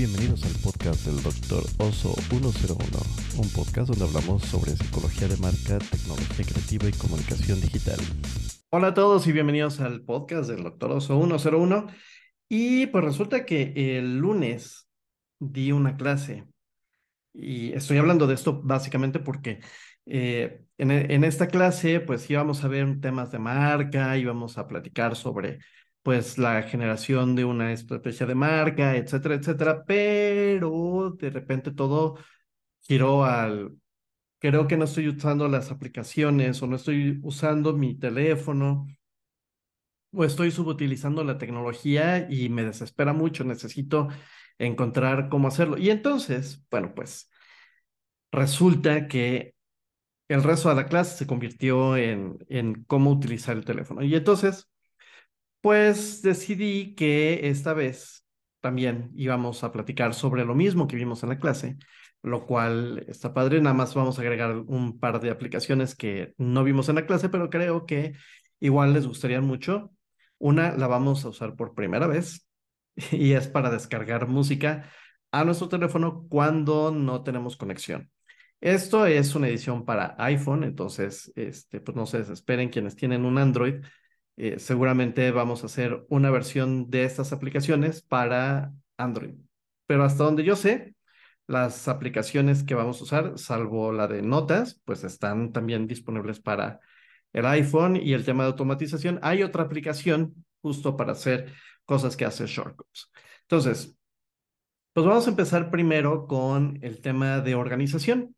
bienvenidos al podcast del Dr. Oso 101, un podcast donde hablamos sobre psicología de marca, tecnología creativa y comunicación digital. Hola a todos y bienvenidos al podcast del Dr. Oso 101. Y pues resulta que el lunes di una clase y estoy hablando de esto básicamente porque eh, en, esta clase pues íbamos a ver temas de marca, íbamos a platicar sobre pues la generación de una estrategia de marca, etcétera, etcétera, pero de repente todo giró al, creo que no estoy usando las aplicaciones o no estoy usando mi teléfono o estoy subutilizando la tecnología y me desespera mucho, necesito encontrar cómo hacerlo. Y entonces, bueno, pues resulta que el resto de la clase se convirtió en, en cómo utilizar el teléfono. Y entonces pues decidí que esta vez también íbamos a platicar sobre lo mismo que vimos en la clase, lo cual está padre. Nada más vamos a agregar un par de aplicaciones que no vimos en la clase, pero creo que igual les gustarían mucho. Una la vamos a usar por primera vez y es para descargar música a nuestro teléfono cuando no tenemos conexión. Esto es una edición para iPhone, entonces, este, pues no se desesperen quienes tienen un Android eh, seguramente vamos a hacer una versión de estas aplicaciones para Android. Pero hasta donde yo sé, las aplicaciones que vamos a usar, salvo la de notas, pues están también disponibles para el iPhone y el tema de automatización. Hay otra aplicación justo para hacer cosas que hace Shortcuts. Entonces, pues vamos a empezar primero con el tema de organización.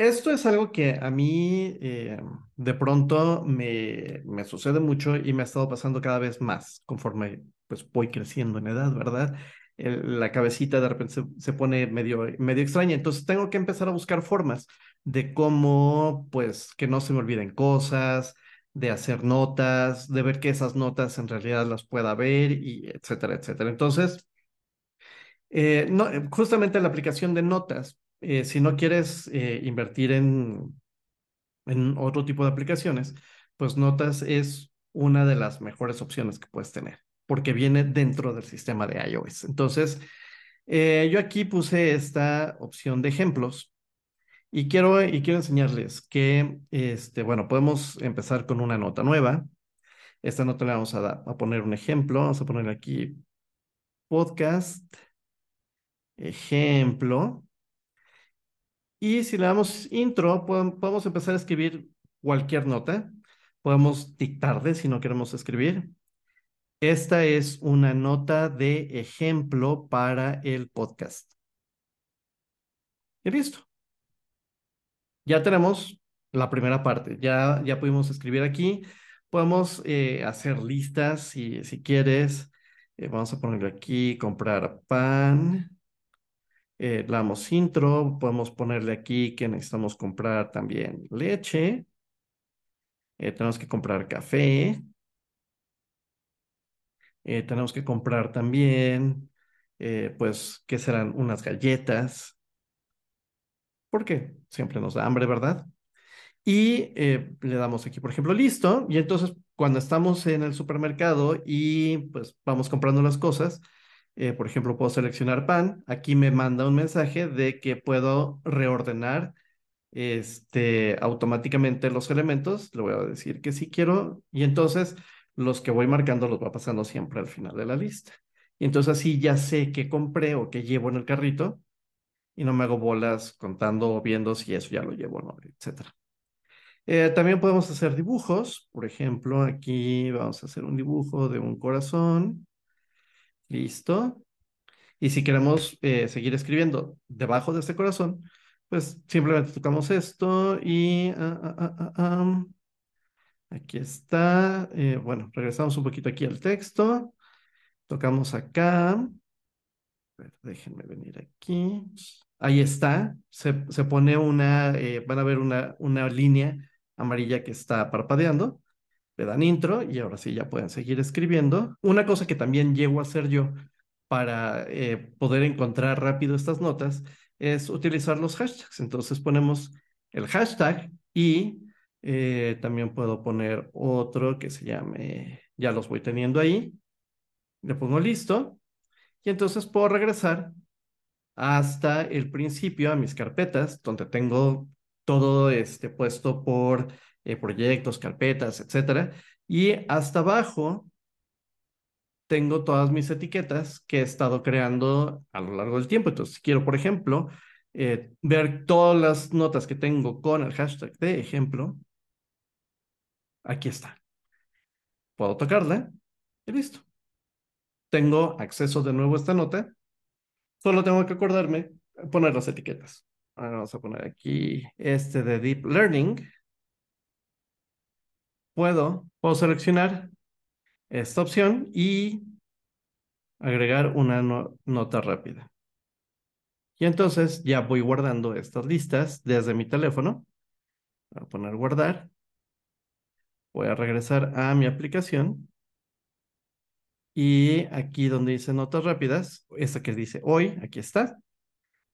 Esto es algo que a mí eh, de pronto me, me, sucede mucho y me ha estado pasando cada vez más conforme pues voy creciendo en edad, ¿verdad? la cabecita de repente se, pone medio, medio extraña, entonces tengo que empezar a buscar formas de cómo pues que no se me olviden cosas, de hacer notas, de ver que esas notas en realidad las pueda ver y etcétera, etcétera. Entonces, eh, justamente la aplicación de notas eh, si no quieres eh, invertir en, en otro tipo de aplicaciones, pues Notas es una de las mejores opciones que puedes tener, porque viene dentro del sistema de iOS. Entonces, eh, yo aquí puse esta opción de ejemplos y quiero, y quiero enseñarles que, este, bueno, podemos empezar con una nota nueva. Esta nota le vamos a, a poner un ejemplo. Vamos a poner aquí podcast, ejemplo. Y si le damos intro, podemos empezar a escribir cualquier nota. Podemos dictarle si no queremos escribir. Esta es una nota de ejemplo para el podcast. Y listo. Ya tenemos la primera parte. Ya, ya pudimos escribir aquí. Podemos eh, hacer listas si, si quieres. Eh, vamos a ponerle aquí, comprar pan eh, damos intro, podemos ponerle aquí que necesitamos comprar también leche, eh, tenemos que comprar café, eh, tenemos que comprar también, eh, pues, ¿qué serán? Unas galletas, porque siempre nos da hambre, ¿verdad? Y le damos aquí, por ejemplo, listo, y entonces cuando estamos en el supermercado y pues vamos comprando las cosas, eh, por ejemplo, puedo seleccionar pan. Aquí me manda un mensaje de que puedo reordenar este, automáticamente los elementos. Le voy a decir que sí quiero. Y entonces los que voy marcando los va pasando siempre al final de la lista. Y entonces así ya sé qué compré o qué llevo en el carrito y no me hago bolas contando o viendo si eso ya lo llevo o no, etc. Eh, también podemos hacer dibujos. Por ejemplo, aquí vamos a hacer un dibujo de un corazón. Listo. Y si queremos eh, seguir escribiendo debajo de este corazón, pues simplemente tocamos esto y ah, ah, ah, aquí está. Eh, bueno, regresamos un poquito aquí al texto. Tocamos acá. déjenme venir aquí. Ahí está. Se, se pone una, eh, van a ver una, una línea amarilla que está parpadeando le dan intro y ahora sí ya pueden seguir escribiendo. Una cosa que también llego a hacer yo para eh, poder encontrar rápido estas notas es utilizar los hashtags. Entonces ponemos el hashtag y eh, también puedo poner otro que se llame, ya los voy teniendo ahí. Le pongo listo y entonces puedo regresar hasta el principio a mis carpetas, donde tengo todo este puesto por eh, proyectos, carpetas, etcétera. Y hasta abajo tengo todas mis etiquetas que he estado creando a lo largo del tiempo. Entonces, si quiero, por ejemplo, eh, ver todas las notas que tengo con el hashtag de ejemplo, aquí está. Puedo tocarla y listo. Tengo acceso de nuevo a esta nota. Solo tengo que acordarme poner las etiquetas. Vamos a poner aquí este de Deep Learning. Puedo, puedo seleccionar esta opción y agregar una nota rápida. Y entonces ya voy guardando estas listas desde mi teléfono. Voy a poner guardar. Voy a regresar a mi aplicación. Y aquí donde dice notas rápidas, esta que dice hoy, aquí está.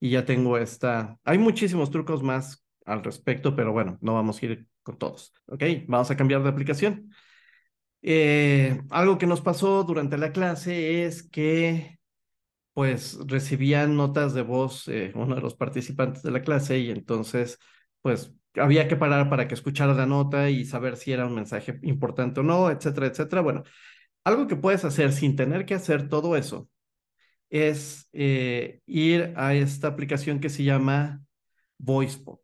Y ya tengo esta. Hay muchísimos trucos más al respecto, pero bueno, no vamos a ir con todos. Ok, vamos a cambiar de aplicación. Eh, algo que nos pasó durante la clase es que pues recibían notas de voz eh, uno de los participantes de la clase y entonces pues había que parar para que escuchara la nota y saber si era un mensaje importante o no, etcétera, etcétera. Bueno, algo que puedes hacer sin tener que hacer todo eso es eh, ir a esta aplicación que se llama VoicePop.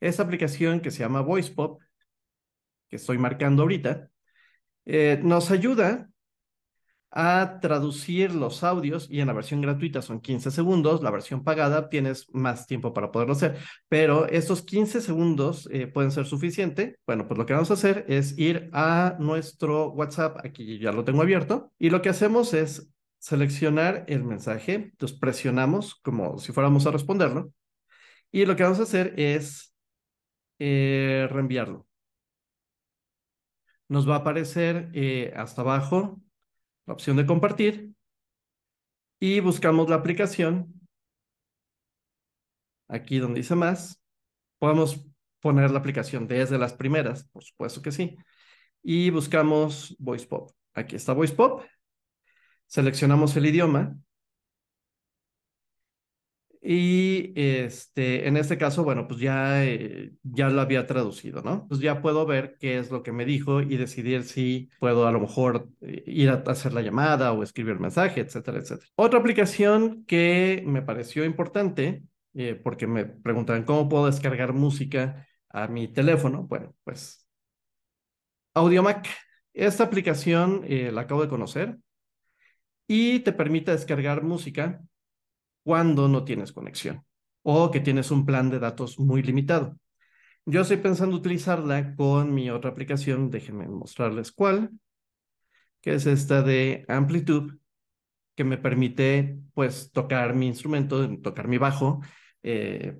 Esta aplicación que se llama VoicePop, que estoy marcando ahorita, eh, nos ayuda a traducir los audios y en la versión gratuita son 15 segundos, la versión pagada tienes más tiempo para poderlo hacer, pero estos 15 segundos eh, pueden ser suficiente. Bueno, pues lo que vamos a hacer es ir a nuestro WhatsApp, aquí ya lo tengo abierto, y lo que hacemos es seleccionar el mensaje, entonces presionamos como si fuéramos a responderlo, y lo que vamos a hacer es eh, reenviarlo. Nos va a aparecer eh, hasta abajo la opción de compartir y buscamos la aplicación. Aquí donde dice más, podemos poner la aplicación desde las primeras, por supuesto que sí. Y buscamos VoicePop. Aquí está VoicePop. Seleccionamos el idioma y este, en este caso, bueno, pues ya, eh, ya lo había traducido, ¿no? Pues ya puedo ver qué es lo que me dijo y decidir si puedo a lo mejor eh, ir a hacer la llamada o escribir el mensaje, etcétera, etcétera. Otra aplicación que me pareció importante, eh, porque me preguntan cómo puedo descargar música a mi teléfono. Bueno, pues AudioMac. Esta aplicación la acabo de conocer y te permite descargar música cuando no tienes conexión o que tienes un plan de datos muy limitado. Yo estoy pensando utilizarla con mi otra aplicación, déjenme mostrarles cuál, que es esta de Amplitude, que me permite pues tocar mi instrumento, tocar mi bajo, eh,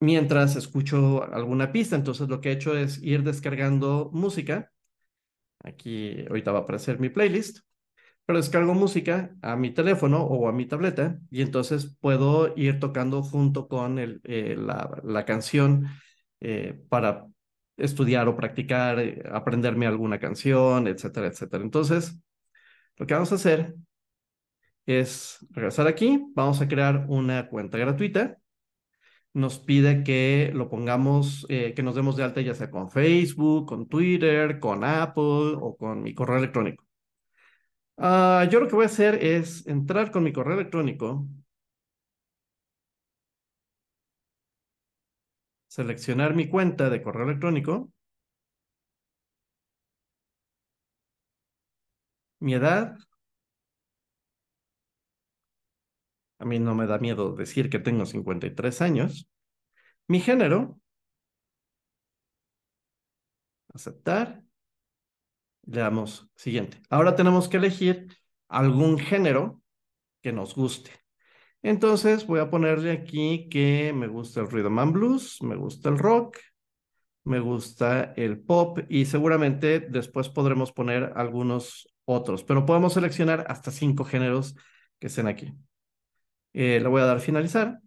mientras escucho alguna pista. Entonces lo que he hecho es ir descargando música. Aquí ahorita va a aparecer mi playlist pero descargo música a mi teléfono o a mi tableta y entonces puedo ir tocando junto con eh, la, la, canción eh, para estudiar o practicar, eh, aprenderme alguna canción, etcétera, etcétera. Entonces, lo que vamos a hacer es regresar aquí, vamos a crear una cuenta gratuita. Nos pide que lo pongamos, que nos demos de alta ya sea con Facebook, con Twitter, con Apple o con mi correo electrónico. Uh, yo lo que voy a hacer es entrar con mi correo electrónico, seleccionar mi cuenta de correo electrónico, mi edad, a mí no me da miedo decir que tengo 53 años, mi género, aceptar, le damos siguiente. Ahora tenemos que elegir algún género que nos guste. Entonces voy a ponerle aquí que me gusta el rhythm and blues, me gusta el rock, me gusta el pop y seguramente después podremos poner algunos otros, pero podemos seleccionar hasta cinco géneros que estén aquí. Eh, le voy a dar finalizar.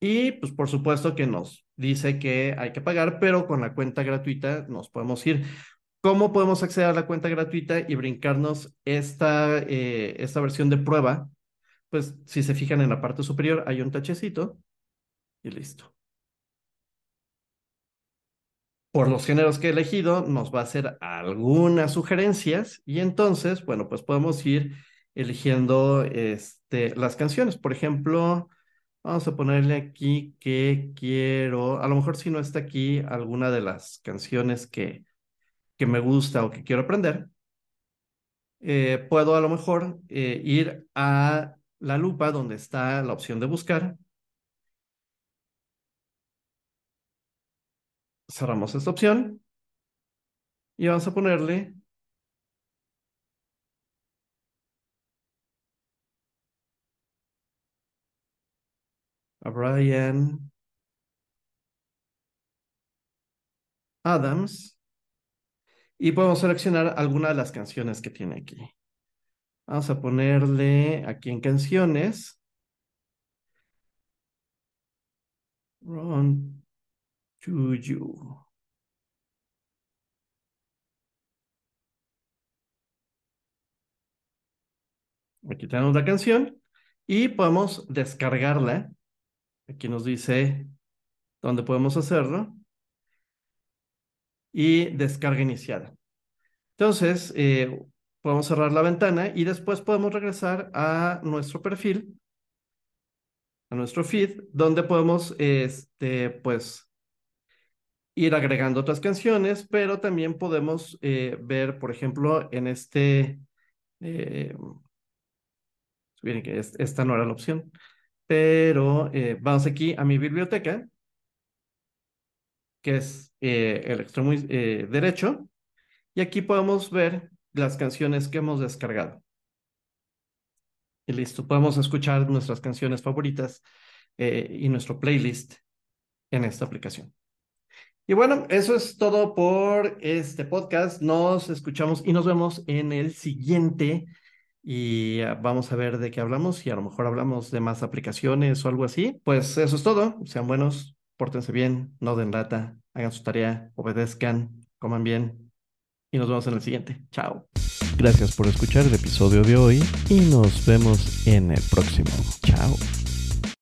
Y pues por supuesto que nos dice que hay que pagar, pero con la cuenta gratuita nos podemos ir. ¿Cómo podemos acceder a la cuenta gratuita y brincarnos esta, eh, esta versión de prueba? pues si se fijan en la parte superior hay un tachecito y listo. Por los géneros que he elegido nos va a hacer algunas sugerencias y entonces, bueno, pues podemos ir eligiendo este, las canciones. Por ejemplo, vamos a ponerle aquí que quiero, a lo mejor si no está aquí alguna de las canciones que, que me gusta o que quiero aprender, eh, puedo a lo mejor eh, ir a la lupa donde está la opción de buscar. Cerramos esta opción y vamos a ponerle Brian Adams y podemos seleccionar alguna de las canciones que tiene aquí. Vamos a ponerle aquí en canciones. Run to you. Aquí tenemos la canción y podemos descargarla. Aquí nos dice dónde podemos hacerlo. Y descarga iniciada. Entonces, eh, podemos cerrar la ventana y después podemos regresar a nuestro perfil, a nuestro feed, donde podemos, este, pues, ir agregando otras canciones, pero también podemos eh, ver, por ejemplo, en este, eh, esta no era la opción, pero eh, vamos aquí a mi biblioteca, que es el extremo derecho, y aquí podemos ver las canciones que hemos descargado. Y listo, podemos escuchar nuestras canciones favoritas eh, y nuestro playlist en esta aplicación. Y bueno, eso es todo por este podcast. Nos escuchamos y nos vemos en el siguiente. Y ah, vamos a ver de qué hablamos y a lo mejor hablamos de más aplicaciones o algo así. Pues eso es todo. Sean buenos, pórtense bien, no den lata, hagan su tarea, obedezcan, coman bien y nos vemos en el siguiente. Chao. Gracias por escuchar el episodio de hoy y nos vemos en el próximo. Chao.